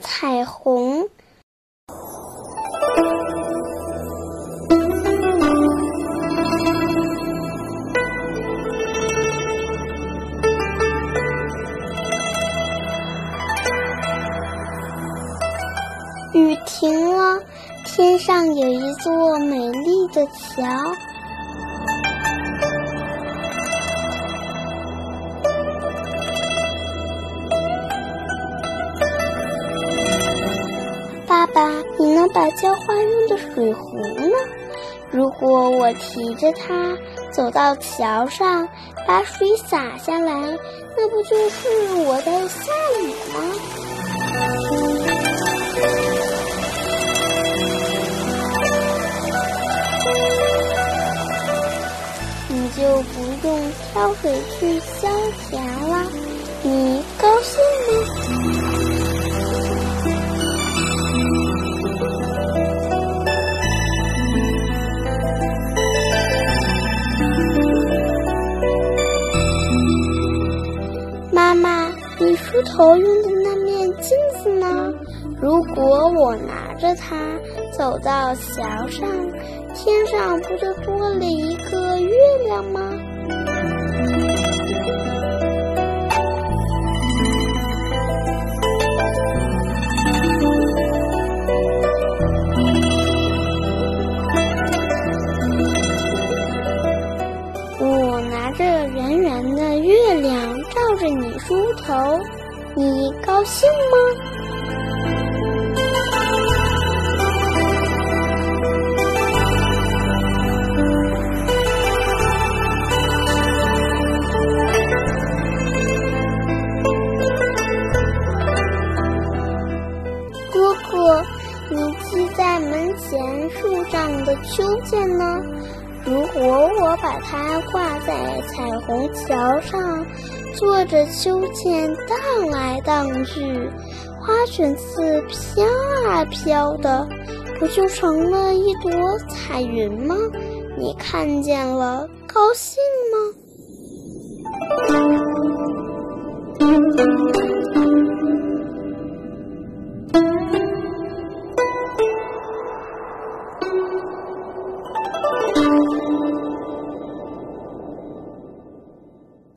彩虹。雨停了，天上有一座美丽的桥。你能把浇花用的水壶呢？如果我提着它走到桥上，把水洒下来，那不就是我在下雨吗？你就不用挑水去浇田了，你高兴吗？你梳头用的那面镜子呢？如果我拿着它走到桥上，天上不就多了一个月亮吗？我拿着圆圆的月亮抱着你梳头，你高兴吗？哥哥，你系在门前树上的秋千呢？如果我把它挂在彩虹桥上，坐着秋千荡来荡去，花裙子飘啊飘的，不就成了一朵彩云吗？你看见了，高兴吗？